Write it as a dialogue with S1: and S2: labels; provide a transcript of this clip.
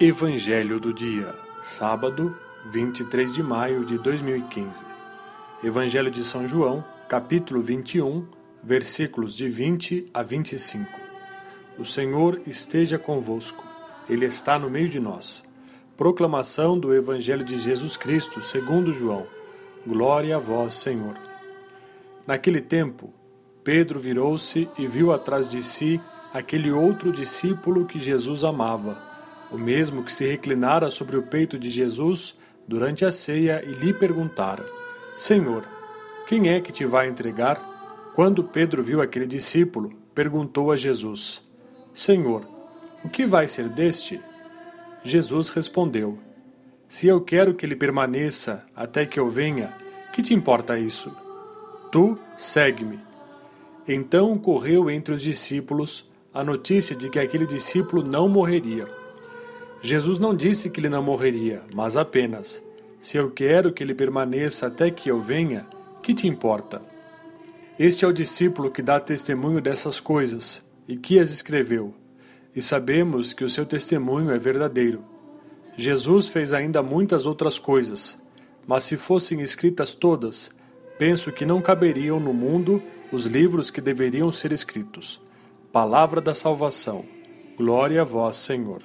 S1: Evangelho do Dia, sábado, 23 de maio de 2015. Evangelho de São João, capítulo 21, versículos de 20 a 25. O Senhor esteja convosco, Ele está no meio de nós. Proclamação do Evangelho de Jesus Cristo, segundo João. Glória a vós, Senhor. Naquele tempo, Pedro virou-se e viu atrás de si aquele outro discípulo que Jesus amava o mesmo que se reclinara sobre o peito de Jesus durante a ceia e lhe perguntara: Senhor, quem é que te vai entregar? Quando Pedro viu aquele discípulo, perguntou a Jesus: Senhor, o que vai ser deste? Jesus respondeu: Se eu quero que ele permaneça até que eu venha, que te importa isso? Tu segue-me. Então correu entre os discípulos a notícia de que aquele discípulo não morreria. Jesus não disse que ele não morreria, mas apenas: Se eu quero que ele permaneça até que eu venha, que te importa? Este é o discípulo que dá testemunho dessas coisas e que as escreveu, e sabemos que o seu testemunho é verdadeiro. Jesus fez ainda muitas outras coisas, mas se fossem escritas todas, penso que não caberiam no mundo os livros que deveriam ser escritos. Palavra da salvação. Glória a vós, Senhor.